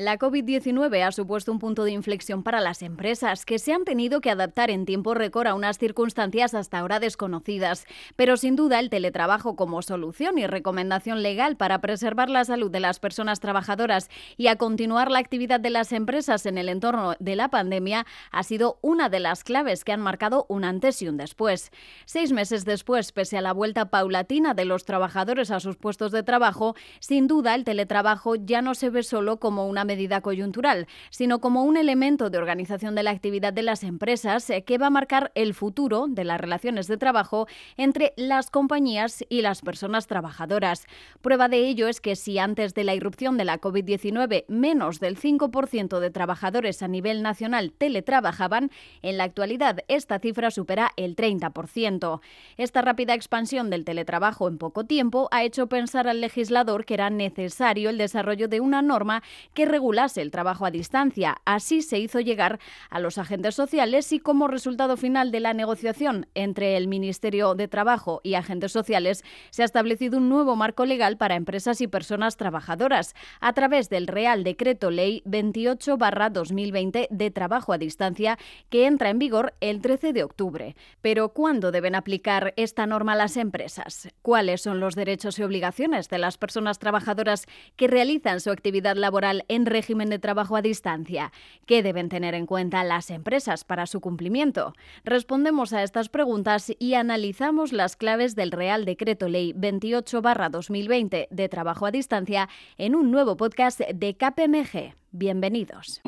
La COVID-19 ha supuesto un punto de inflexión para las empresas, que se han tenido que adaptar en tiempo récord a unas circunstancias hasta ahora desconocidas. Pero sin duda el teletrabajo como solución y recomendación legal para preservar la salud de las personas trabajadoras y a continuar la actividad de las empresas en el entorno de la pandemia ha sido una de las claves que han marcado un antes y un después. Seis meses después, pese a la vuelta paulatina de los trabajadores a sus puestos de trabajo, sin duda el teletrabajo ya no se ve solo como una medida coyuntural, sino como un elemento de organización de la actividad de las empresas eh, que va a marcar el futuro de las relaciones de trabajo entre las compañías y las personas trabajadoras. Prueba de ello es que si antes de la irrupción de la COVID-19 menos del 5% de trabajadores a nivel nacional teletrabajaban, en la actualidad esta cifra supera el 30%. Esta rápida expansión del teletrabajo en poco tiempo ha hecho pensar al legislador que era necesario el desarrollo de una norma que regulase el trabajo a distancia. Así se hizo llegar a los agentes sociales y como resultado final de la negociación entre el Ministerio de Trabajo y agentes sociales se ha establecido un nuevo marco legal para empresas y personas trabajadoras a través del Real Decreto Ley 28-2020 de trabajo a distancia que entra en vigor el 13 de octubre. Pero ¿cuándo deben aplicar esta norma las empresas? ¿Cuáles son los derechos y obligaciones de las personas trabajadoras que realizan su actividad laboral en régimen de trabajo a distancia? ¿Qué deben tener en cuenta las empresas para su cumplimiento? Respondemos a estas preguntas y analizamos las claves del Real Decreto Ley 28-2020 de trabajo a distancia en un nuevo podcast de KPMG. Bienvenidos.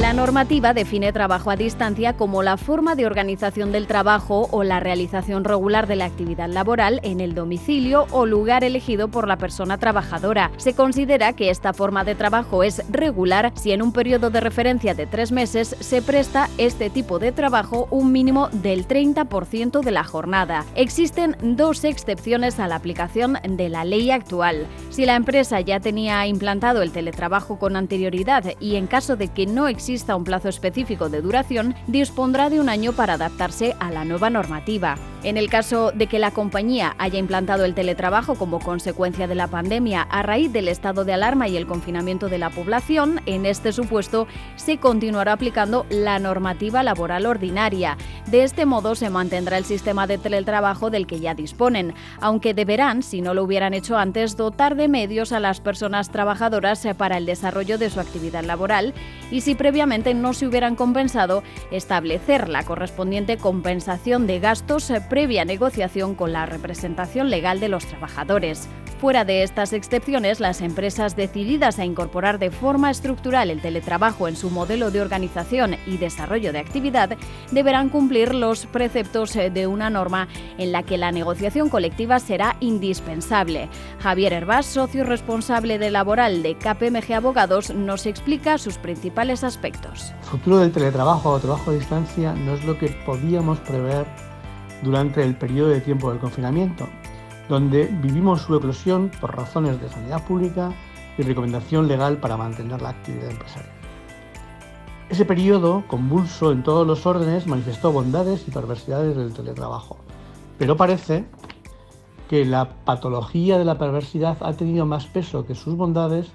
La normativa define trabajo a distancia como la forma de organización del trabajo o la realización regular de la actividad laboral en el domicilio o lugar elegido por la persona trabajadora. Se considera que esta forma de trabajo es regular si en un periodo de referencia de tres meses se presta este tipo de trabajo un mínimo del 30% de la jornada. Existen dos excepciones a la aplicación de la ley actual. Si la empresa ya tenía implantado el teletrabajo con anterioridad y en caso de que no exista exista un plazo específico de duración, dispondrá de un año para adaptarse a la nueva normativa. En el caso de que la compañía haya implantado el teletrabajo como consecuencia de la pandemia a raíz del estado de alarma y el confinamiento de la población, en este supuesto se continuará aplicando la normativa laboral ordinaria. De este modo se mantendrá el sistema de teletrabajo del que ya disponen, aunque deberán, si no lo hubieran hecho antes, dotar de medios a las personas trabajadoras para el desarrollo de su actividad laboral y si previamente no se hubieran compensado, establecer la correspondiente compensación de gastos previa negociación con la representación legal de los trabajadores. Fuera de estas excepciones, las empresas decididas a incorporar de forma estructural el teletrabajo en su modelo de organización y desarrollo de actividad deberán cumplir los preceptos de una norma en la que la negociación colectiva será indispensable. Javier Herbás, socio responsable de laboral de KPMG Abogados, nos explica sus principales aspectos. El futuro del teletrabajo o trabajo a distancia no es lo que podíamos prever durante el periodo de tiempo del confinamiento donde vivimos su eclosión por razones de sanidad pública y recomendación legal para mantener la actividad empresarial. Ese periodo, convulso en todos los órdenes, manifestó bondades y perversidades del teletrabajo, pero parece que la patología de la perversidad ha tenido más peso que sus bondades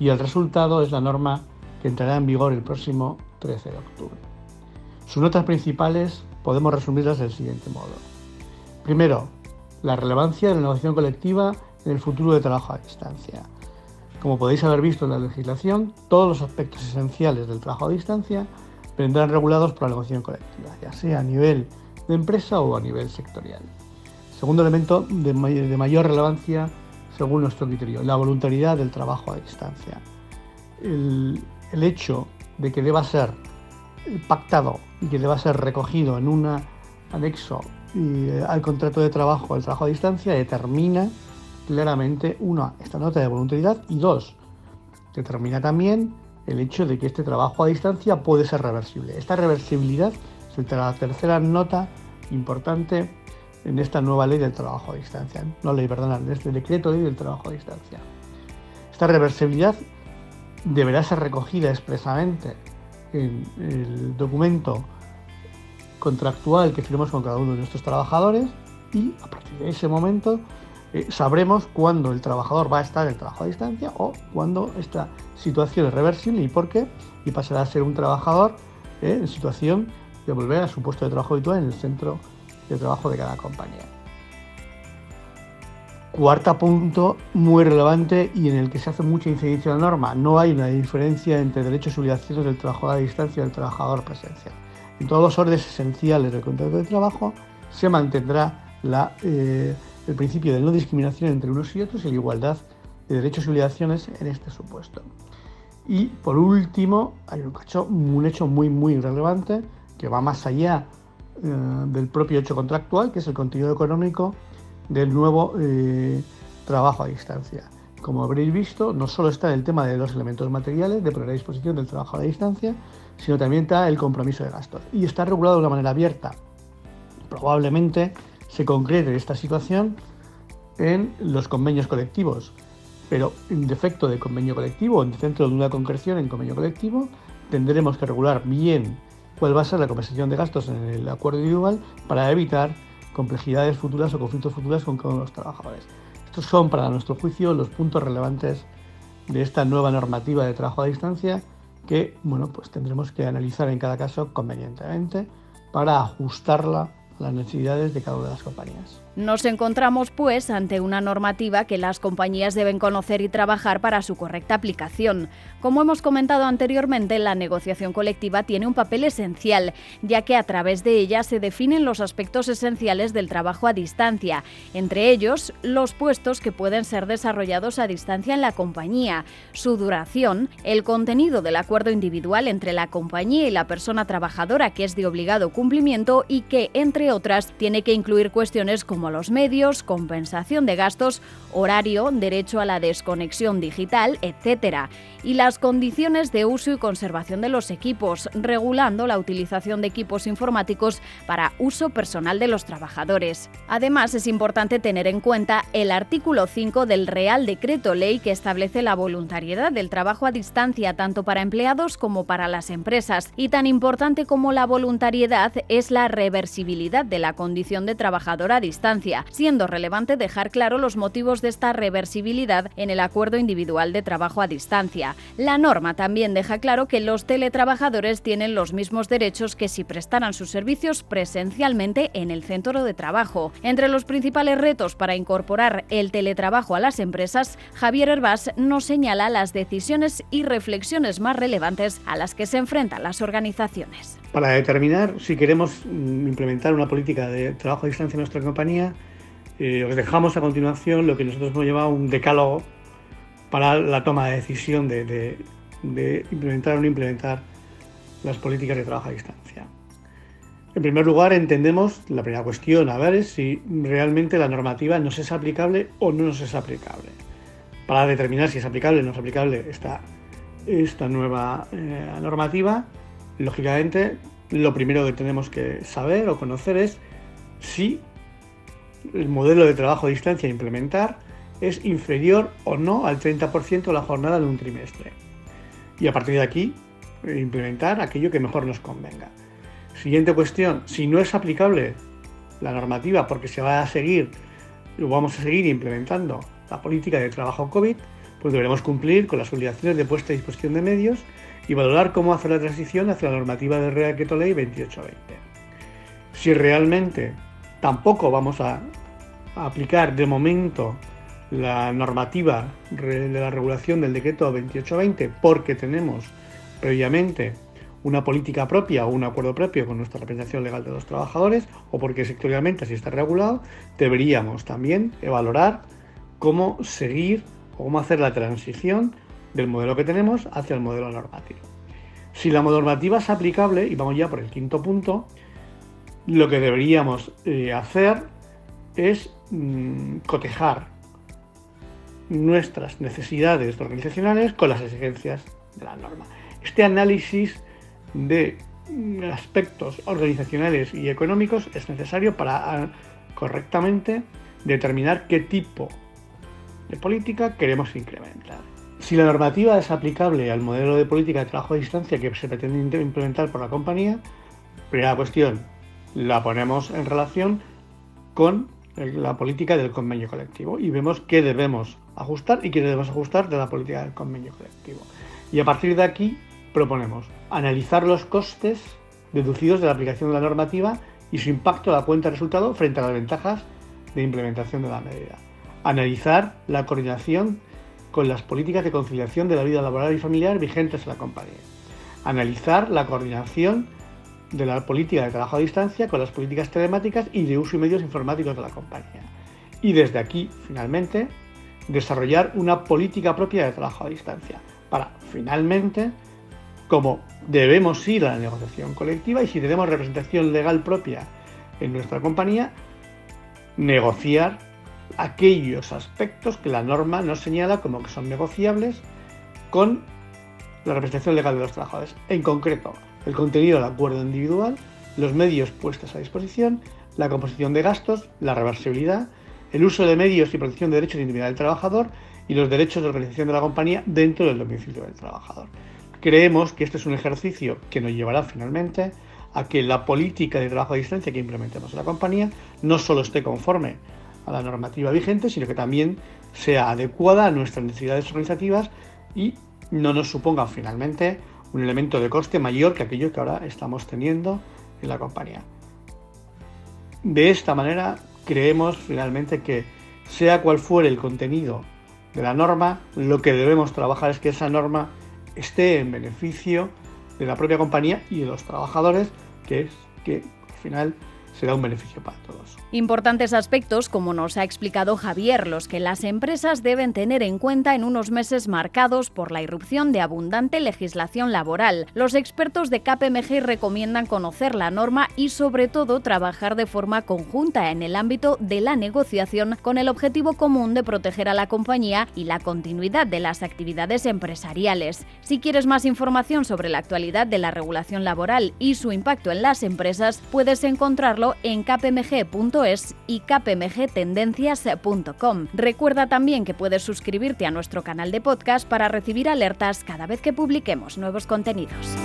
y el resultado es la norma que entrará en vigor el próximo 13 de octubre. Sus notas principales podemos resumirlas del siguiente modo. Primero, la relevancia de la negociación colectiva en el futuro de trabajo a distancia. Como podéis haber visto en la legislación, todos los aspectos esenciales del trabajo a distancia vendrán regulados por la negociación colectiva, ya sea a nivel de empresa o a nivel sectorial. Segundo elemento de, mayor relevancia según nuestro criterio, la voluntariedad del trabajo a distancia. El, el hecho de que deba ser pactado y que deba ser recogido en un anexo eh, al contrato de trabajo, el trabajo a distancia, determina claramente, uno, esta nota de voluntariedad y dos, determina también el hecho de que este trabajo a distancia puede ser reversible. Esta reversibilidad es la tercera nota importante en esta nueva ley del trabajo a distancia. No ley, perdón, en este decreto ley del trabajo a distancia. Esta reversibilidad deberá ser recogida expresamente en el documento contractual que firmamos con cada uno de nuestros trabajadores y a partir de ese momento eh, sabremos cuándo el trabajador va a estar en trabajo a distancia o cuándo esta situación es reversible y por qué, y pasará a ser un trabajador eh, en situación de volver a su puesto de trabajo habitual en el centro de trabajo de cada compañía. Cuarta punto muy relevante y en el que se hace mucha incidencia en la norma. No hay una diferencia entre derechos y obligaciones del trabajador a distancia y del trabajador presencial. En todos los órdenes esenciales del contrato de trabajo se mantendrá eh, el principio de no discriminación entre unos y otros y la igualdad de derechos y obligaciones en este supuesto. Y por último, hay un hecho, muy, muy relevante que va más allá eh, del propio hecho contractual, que es el contenido económico del nuevo eh, trabajo a distancia. Como habréis visto, no solo está el tema de los elementos materiales de poner a disposición del trabajo a la distancia, sino también está el compromiso de gastos. Y está regulado de una manera abierta. Probablemente se concrete esta situación en los convenios colectivos, pero en defecto de convenio colectivo, en centro de una concreción en convenio colectivo, tendremos que regular bien cuál va a ser la compensación de gastos en el acuerdo individual para evitar complejidades futuras o conflictos futuros con los trabajadores. Estos son, para nuestro juicio, los puntos relevantes de esta nueva normativa de trabajo a distancia que, bueno, pues tendremos que analizar en cada caso convenientemente para ajustarla a las necesidades de cada una de las compañías. Nos encontramos, pues, ante una normativa que las compañías deben conocer y trabajar para su correcta aplicación. Como hemos comentado anteriormente, la negociación colectiva tiene un papel esencial, ya que a través de ella se definen los aspectos esenciales del trabajo a distancia, entre ellos los puestos que pueden ser desarrollados a distancia en la compañía, su duración, el contenido del acuerdo individual entre la compañía y la persona trabajadora que es de obligado cumplimiento y que, entre otras, tiene que incluir cuestiones como los medios, compensación de gastos, horario, derecho a la desconexión digital, etc. Y las condiciones de uso y conservación de los equipos, regulando la utilización de equipos informáticos para uso personal de los trabajadores. Además, es importante tener en cuenta el artículo 5 del Real Decreto Ley que establece la voluntariedad del trabajo a distancia tanto para empleados como para las empresas. Y tan importante como la voluntariedad es la reversibilidad de la condición de trabajador a distancia siendo relevante dejar claro los motivos de esta reversibilidad en el acuerdo individual de trabajo a distancia. La norma también deja claro que los teletrabajadores tienen los mismos derechos que si prestaran sus servicios presencialmente en el centro de trabajo. Entre los principales retos para incorporar el teletrabajo a las empresas, Javier Herbás nos señala las decisiones y reflexiones más relevantes a las que se enfrentan las organizaciones. Para determinar si queremos mm, implementar una política de trabajo a distancia en nuestra compañía, eh, os dejamos a continuación lo que nosotros hemos llamado un decálogo para la toma de decisión de, implementar o no implementar las políticas de trabajo a distancia. En primer lugar, entendemos la primera cuestión a ver si realmente la normativa nos es aplicable o no nos es aplicable. Para determinar si es aplicable o no es aplicable esta, esta nueva eh, normativa, Lógicamente, lo primero que tenemos que saber o conocer es si el modelo de trabajo a distancia a implementar es inferior o no al 30% de la jornada de un trimestre. Y a partir de aquí, implementar aquello que mejor nos convenga. Siguiente cuestión, si no es aplicable la normativa porque se va a seguir o vamos a seguir implementando la política de trabajo COVID, pues deberemos cumplir con las obligaciones de puesta a disposición de medios y valorar cómo hacer la transición hacia la normativa del Real Decreto Ley 2820. Si realmente tampoco vamos a, aplicar de momento la normativa de la regulación del decreto 2820 porque tenemos previamente una política propia o un acuerdo propio con nuestra representación legal de los trabajadores o porque sectorialmente así está regulado, deberíamos también valorar cómo seguir o cómo hacer la transición del modelo que tenemos hacia el modelo normativo. Si la normativa es aplicable, y vamos ya por el quinto punto, lo que deberíamos eh, hacer es mm, cotejar nuestras necesidades organizacionales con las exigencias de la norma. Este análisis de mm, aspectos organizacionales y económicos es necesario para ah, correctamente determinar qué tipo de política queremos incrementar. Si la normativa es aplicable al modelo de política de trabajo a distancia que se pretende implementar por la compañía, primera cuestión, la ponemos en relación con la política del convenio colectivo y vemos qué debemos ajustar y qué debemos ajustar de la política del convenio colectivo. Y a partir de aquí proponemos analizar los costes deducidos de la aplicación de la normativa y su impacto a la cuenta de resultado frente a las ventajas de implementación de la medida. Analizar la coordinación con las políticas de conciliación de la vida laboral y familiar vigentes en la compañía. Analizar la coordinación de la política de trabajo a distancia con las políticas telemáticas y de uso y medios informáticos de la compañía. Y desde aquí, finalmente, desarrollar una política propia de trabajo a distancia para, finalmente, como debemos ir a la negociación colectiva y si tenemos representación legal propia en nuestra compañía, negociar aquellos aspectos que la norma nos señala como que son negociables con la representación legal de los trabajadores. En concreto, el contenido del acuerdo individual, los medios puestos a disposición, la composición de gastos, la reversibilidad, el uso de medios y protección de derechos de intimidad del trabajador y los derechos de organización de la compañía dentro del domicilio del trabajador. Creemos que este es un ejercicio que nos llevará finalmente a que la política de trabajo a distancia que implementemos en la compañía no solo esté conforme a la normativa vigente, sino que también sea adecuada a nuestras necesidades organizativas y no nos suponga finalmente un elemento de coste mayor que aquello que ahora estamos teniendo en la compañía. De esta manera creemos finalmente que sea cual fuere el contenido de la norma, lo que debemos trabajar es que esa norma esté en beneficio de la propia compañía y de los trabajadores, que es que al final será un beneficio para todos. Importantes aspectos, como nos ha explicado Javier, los que las empresas deben tener en cuenta en unos meses marcados por la irrupción de abundante legislación laboral. Los expertos de KPMG recomiendan conocer la norma y sobre todo trabajar de forma conjunta en el ámbito de la negociación con el objetivo común de proteger a la compañía y la continuidad de las actividades empresariales. Si quieres más información sobre la actualidad de la regulación laboral y su impacto en las empresas, puedes encontrarlo en kpmg.es y kpmgtendencias.com. Recuerda también que puedes suscribirte a nuestro canal de podcast para recibir alertas cada vez que publiquemos nuevos contenidos.